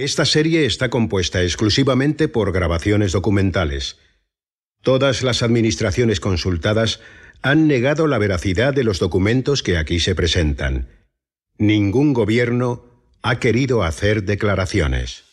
Esta serie está compuesta exclusivamente por grabaciones documentales. Todas las administraciones consultadas han negado la veracidad de los documentos que aquí se presentan. Ningún gobierno ha querido hacer declaraciones.